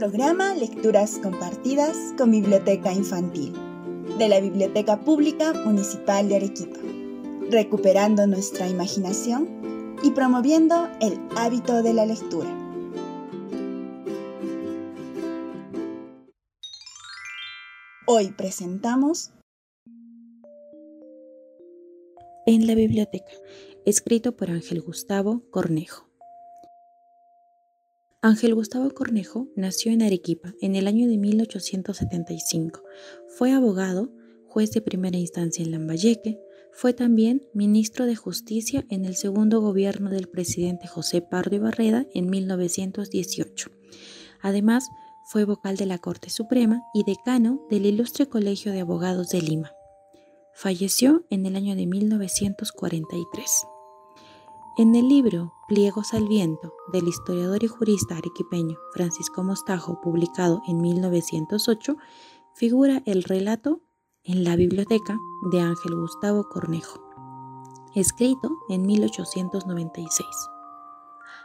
programa Lecturas Compartidas con Biblioteca Infantil de la Biblioteca Pública Municipal de Arequipa, recuperando nuestra imaginación y promoviendo el hábito de la lectura. Hoy presentamos En la biblioteca, escrito por Ángel Gustavo Cornejo. Ángel Gustavo Cornejo nació en Arequipa en el año de 1875. Fue abogado, juez de primera instancia en Lambayeque, fue también ministro de Justicia en el segundo gobierno del presidente José Pardo y Barreda en 1918. Además, fue vocal de la Corte Suprema y decano del Ilustre Colegio de Abogados de Lima. Falleció en el año de 1943. En el libro Pliegos al Viento del historiador y jurista arequipeño Francisco Mostajo, publicado en 1908, figura el relato En la biblioteca de Ángel Gustavo Cornejo, escrito en 1896.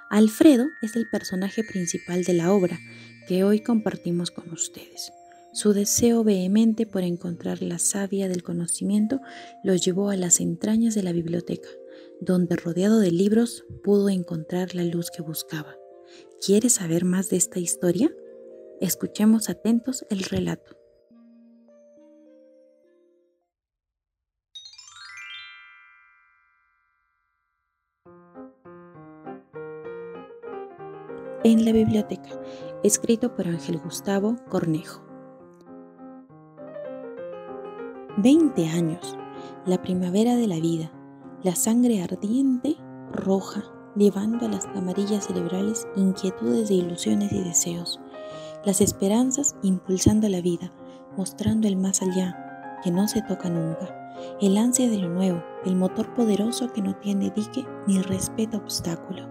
Alfredo es el personaje principal de la obra que hoy compartimos con ustedes. Su deseo vehemente por encontrar la savia del conocimiento lo llevó a las entrañas de la biblioteca donde rodeado de libros pudo encontrar la luz que buscaba. ¿Quieres saber más de esta historia? Escuchemos atentos el relato. En la biblioteca, escrito por Ángel Gustavo Cornejo. Veinte años, la primavera de la vida, la sangre ardiente, roja, llevando a las camarillas cerebrales inquietudes de ilusiones y deseos, las esperanzas impulsando la vida, mostrando el más allá, que no se toca nunca, el ansia de lo nuevo, el motor poderoso que no tiene dique ni respeta obstáculo.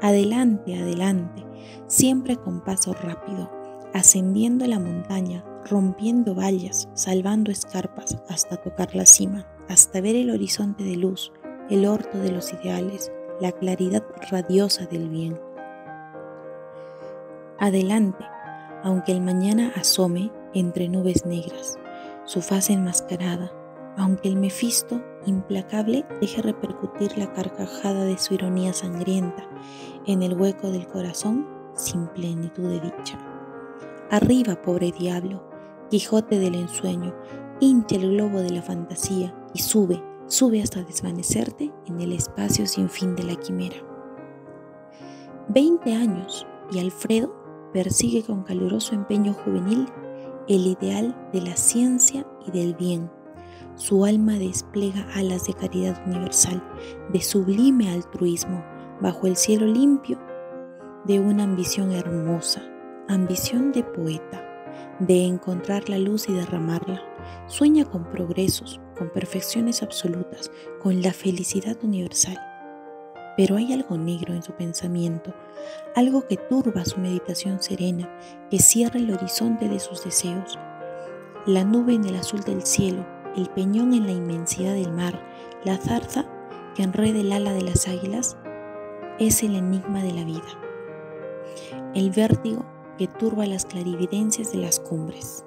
Adelante, adelante, siempre con paso rápido, ascendiendo la montaña, rompiendo vallas, salvando escarpas hasta tocar la cima, hasta ver el horizonte de luz, el orto de los ideales, la claridad radiosa del bien. Adelante, aunque el mañana asome entre nubes negras, su faz enmascarada, aunque el Mefisto implacable deje repercutir la carcajada de su ironía sangrienta en el hueco del corazón sin plenitud de dicha. Arriba, pobre diablo, Quijote del ensueño, hincha el globo de la fantasía y sube, sube hasta desvanecerte en el espacio sin fin de la quimera. Veinte años y Alfredo persigue con caluroso empeño juvenil el ideal de la ciencia y del bien. Su alma despliega alas de caridad universal, de sublime altruismo, bajo el cielo limpio de una ambición hermosa, ambición de poeta, de encontrar la luz y derramarla. Sueña con progresos, con perfecciones absolutas, con la felicidad universal. Pero hay algo negro en su pensamiento, algo que turba su meditación serena, que cierra el horizonte de sus deseos. La nube en el azul del cielo, el peñón en la inmensidad del mar, la zarza que enreda el ala de las águilas, es el enigma de la vida. El vértigo que turba las clarividencias de las cumbres.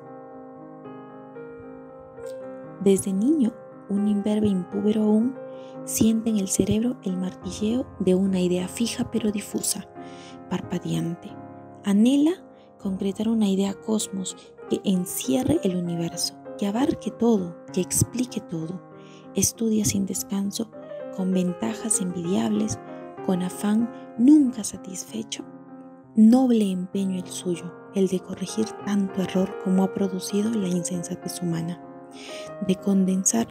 Desde niño, un imberbe impúbero aún siente en el cerebro el martilleo de una idea fija pero difusa, parpadeante. Anhela concretar una idea cosmos que encierre el universo, que abarque todo, que explique todo. Estudia sin descanso, con ventajas envidiables, con afán nunca satisfecho. Noble empeño el suyo, el de corregir tanto error como ha producido la insensatez humana de condensar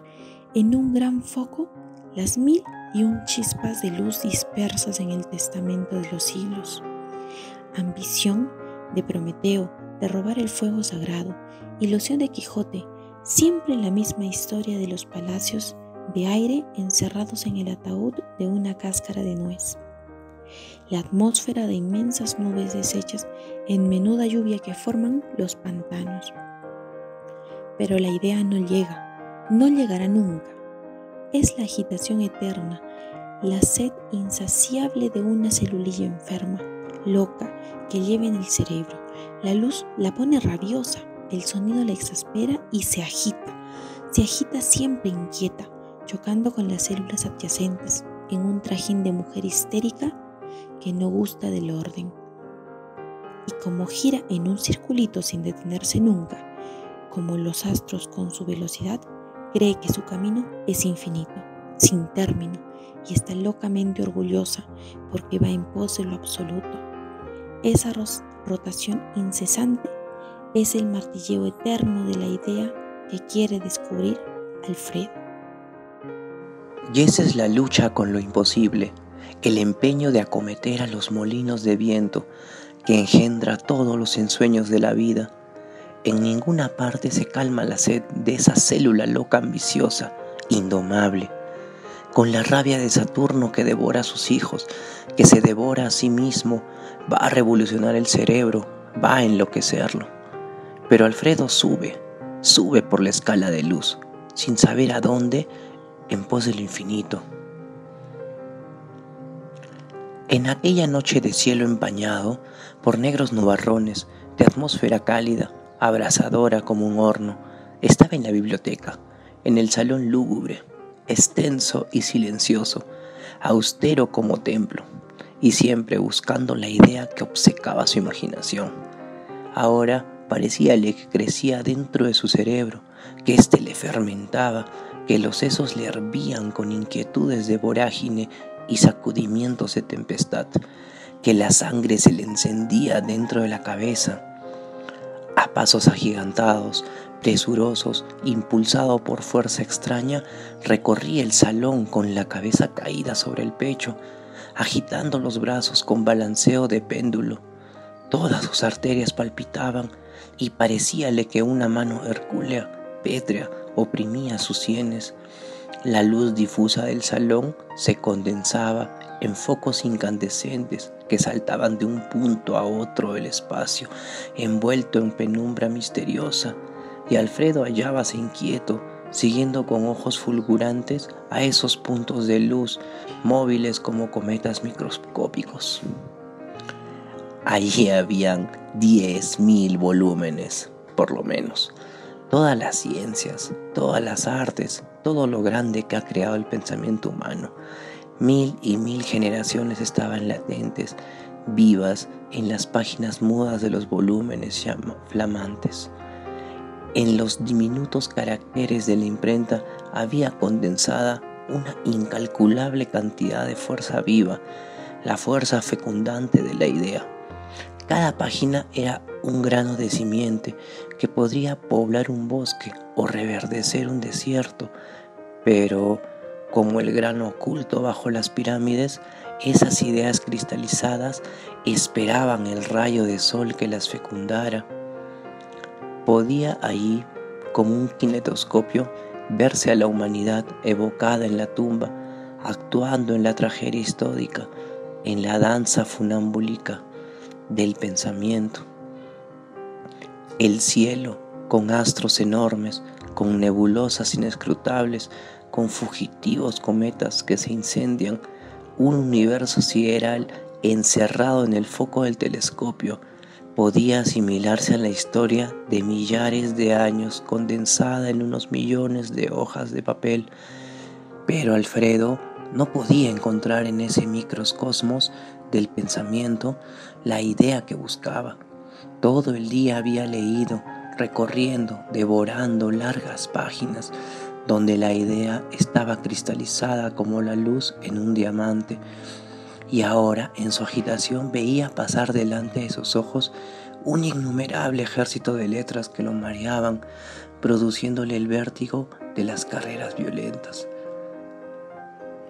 en un gran foco las mil y un chispas de luz dispersas en el testamento de los siglos. Ambición de Prometeo de robar el fuego sagrado, ilusión de Quijote, siempre la misma historia de los palacios de aire encerrados en el ataúd de una cáscara de nuez. La atmósfera de inmensas nubes deshechas en menuda lluvia que forman los pantanos pero la idea no llega, no llegará nunca. Es la agitación eterna, la sed insaciable de una celulilla enferma, loca que lleva en el cerebro. La luz la pone rabiosa, el sonido la exaspera y se agita. Se agita siempre inquieta, chocando con las células adyacentes en un trajín de mujer histérica que no gusta del orden. Y como gira en un circulito sin detenerse nunca, como los astros con su velocidad, cree que su camino es infinito, sin término, y está locamente orgullosa porque va en pos de lo absoluto. Esa rotación incesante es el martilleo eterno de la idea que quiere descubrir Alfredo. Y esa es la lucha con lo imposible, el empeño de acometer a los molinos de viento que engendra todos los ensueños de la vida. En ninguna parte se calma la sed de esa célula loca ambiciosa, indomable, con la rabia de Saturno que devora a sus hijos, que se devora a sí mismo, va a revolucionar el cerebro, va a enloquecerlo. Pero Alfredo sube, sube por la escala de luz, sin saber a dónde, en pos del infinito. En aquella noche de cielo empañado por negros nubarrones, de atmósfera cálida, abrasadora como un horno, estaba en la biblioteca, en el salón lúgubre, extenso y silencioso, austero como templo, y siempre buscando la idea que obcecaba su imaginación. Ahora parecíale que crecía dentro de su cerebro, que éste le fermentaba, que los sesos le hervían con inquietudes de vorágine y sacudimientos de tempestad, que la sangre se le encendía dentro de la cabeza. A pasos agigantados, presurosos, impulsado por fuerza extraña, recorría el salón con la cabeza caída sobre el pecho, agitando los brazos con balanceo de péndulo. Todas sus arterias palpitaban y parecíale que una mano hercúlea, pétrea, oprimía sus sienes. La luz difusa del salón se condensaba en focos incandescentes que saltaban de un punto a otro del espacio, envuelto en penumbra misteriosa, y Alfredo hallábase inquieto, siguiendo con ojos fulgurantes a esos puntos de luz, móviles como cometas microscópicos. Allí habían diez mil volúmenes, por lo menos, todas las ciencias, todas las artes, todo lo grande que ha creado el pensamiento humano. Mil y mil generaciones estaban latentes, vivas en las páginas mudas de los volúmenes flamantes. En los diminutos caracteres de la imprenta había condensada una incalculable cantidad de fuerza viva, la fuerza fecundante de la idea. Cada página era un grano de simiente que podría poblar un bosque o reverdecer un desierto, pero como el grano oculto bajo las pirámides, esas ideas cristalizadas esperaban el rayo de sol que las fecundara. Podía allí, como un kinetoscopio, verse a la humanidad evocada en la tumba, actuando en la tragedia histórica, en la danza funambúlica del pensamiento. El cielo, con astros enormes, con nebulosas inescrutables, con fugitivos cometas que se incendian, un universo sideral encerrado en el foco del telescopio, podía asimilarse a la historia de millares de años condensada en unos millones de hojas de papel, pero Alfredo no podía encontrar en ese microcosmos del pensamiento la idea que buscaba. Todo el día había leído, recorriendo, devorando largas páginas donde la idea estaba cristalizada como la luz en un diamante, y ahora en su agitación veía pasar delante de sus ojos un innumerable ejército de letras que lo mareaban, produciéndole el vértigo de las carreras violentas.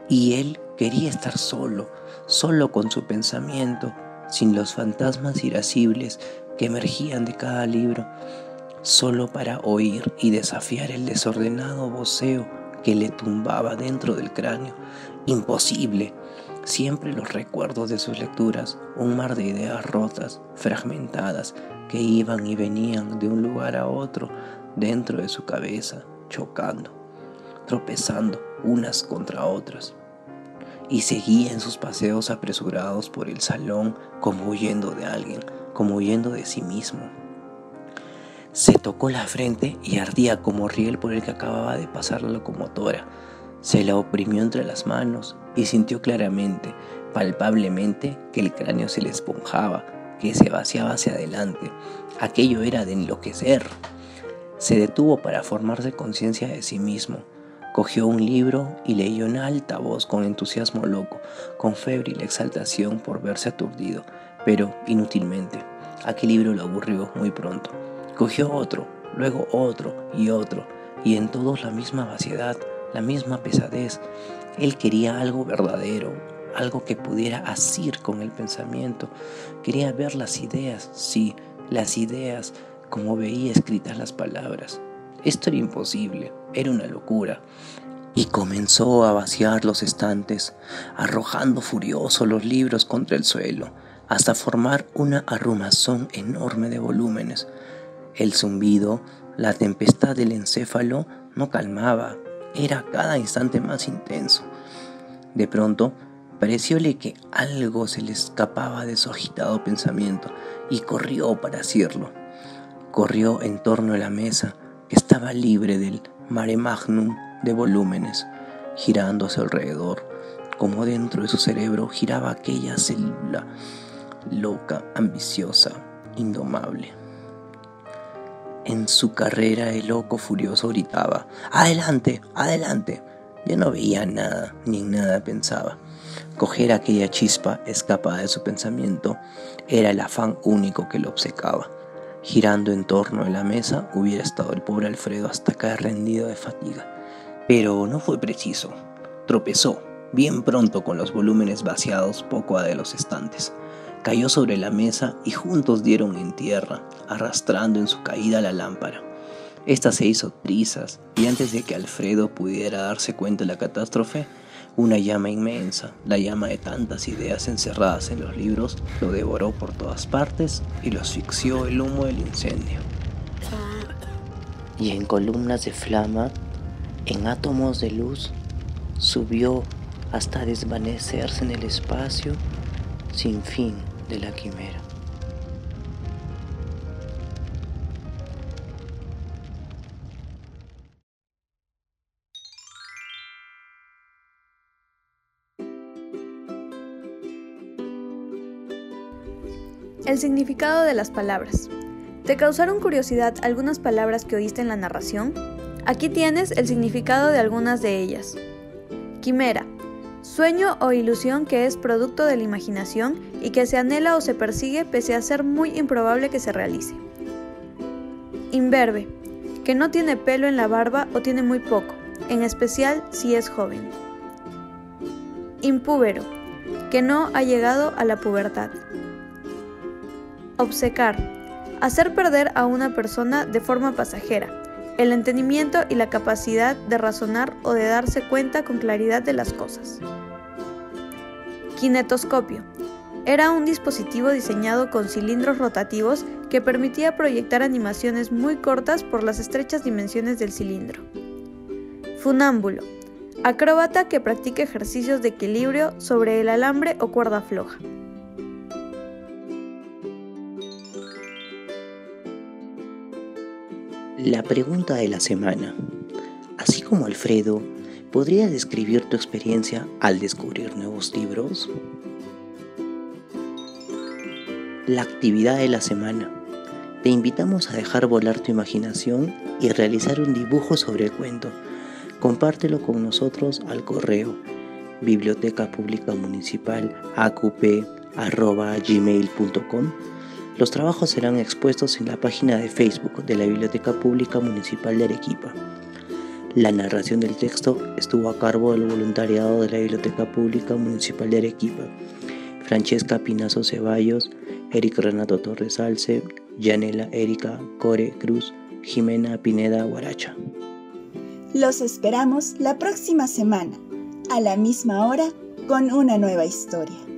Y él quería estar solo, solo con su pensamiento, sin los fantasmas irascibles que emergían de cada libro, solo para oír y desafiar el desordenado voceo que le tumbaba dentro del cráneo. Imposible. Siempre los recuerdos de sus lecturas, un mar de ideas rotas, fragmentadas, que iban y venían de un lugar a otro dentro de su cabeza, chocando, tropezando unas contra otras. Y seguía en sus paseos apresurados por el salón como huyendo de alguien, como huyendo de sí mismo. Se tocó la frente y ardía como riel por el que acababa de pasar la locomotora. Se la oprimió entre las manos y sintió claramente, palpablemente, que el cráneo se le esponjaba, que se vaciaba hacia adelante. Aquello era de enloquecer. Se detuvo para formarse conciencia de sí mismo. Cogió un libro y leyó en alta voz con entusiasmo loco, con febril exaltación por verse aturdido, pero inútilmente. Aquel libro lo aburrió muy pronto. Cogió otro, luego otro y otro, y en todos la misma vaciedad, la misma pesadez. Él quería algo verdadero, algo que pudiera asir con el pensamiento. Quería ver las ideas, sí, las ideas, como veía escritas las palabras. Esto era imposible, era una locura. Y comenzó a vaciar los estantes, arrojando furioso los libros contra el suelo, hasta formar una arrumazón enorme de volúmenes. El zumbido, la tempestad del encéfalo no calmaba, era cada instante más intenso. De pronto, parecióle que algo se le escapaba de su agitado pensamiento y corrió para hacerlo. Corrió en torno a la mesa, que estaba libre del mare magnum de volúmenes, girando a su alrededor, como dentro de su cerebro giraba aquella célula loca, ambiciosa, indomable. En su carrera el loco furioso gritaba, Adelante, adelante. Ya no veía nada, ni nada pensaba. Coger aquella chispa escapada de su pensamiento era el afán único que lo obcecaba. Girando en torno de la mesa hubiera estado el pobre Alfredo hasta caer rendido de fatiga. Pero no fue preciso. Tropezó, bien pronto con los volúmenes vaciados poco a de los estantes cayó sobre la mesa y juntos dieron en tierra, arrastrando en su caída la lámpara. Esta se hizo trizas y antes de que Alfredo pudiera darse cuenta de la catástrofe, una llama inmensa, la llama de tantas ideas encerradas en los libros, lo devoró por todas partes y lo asfixió el humo del incendio. Y en columnas de flama, en átomos de luz, subió hasta desvanecerse en el espacio sin fin de la quimera. Significado de las palabras. ¿Te causaron curiosidad algunas palabras que oíste en la narración? Aquí tienes el significado de algunas de ellas. Quimera, Sueño o ilusión que es producto de la imaginación y que se anhela o se persigue pese a ser muy improbable que se realice. Imberbe, que no tiene pelo en la barba o tiene muy poco, en especial si es joven. Impúbero, que no ha llegado a la pubertad. Obsecar, hacer perder a una persona de forma pasajera, el entendimiento y la capacidad de razonar o de darse cuenta con claridad de las cosas. Kinetoscopio. Era un dispositivo diseñado con cilindros rotativos que permitía proyectar animaciones muy cortas por las estrechas dimensiones del cilindro. Funámbulo. Acróbata que practica ejercicios de equilibrio sobre el alambre o cuerda floja. La pregunta de la semana. Así como Alfredo, ¿podrías describir tu experiencia al descubrir nuevos libros? La actividad de la semana. Te invitamos a dejar volar tu imaginación y realizar un dibujo sobre el cuento. Compártelo con nosotros al correo biblioteca pública municipal los trabajos serán expuestos en la página de Facebook de la Biblioteca Pública Municipal de Arequipa. La narración del texto estuvo a cargo del voluntariado de la Biblioteca Pública Municipal de Arequipa. Francesca Pinazo Ceballos, Eric Renato Torres Alce, Yanela Erika Core Cruz, Jimena Pineda Guaracha. Los esperamos la próxima semana, a la misma hora, con una nueva historia.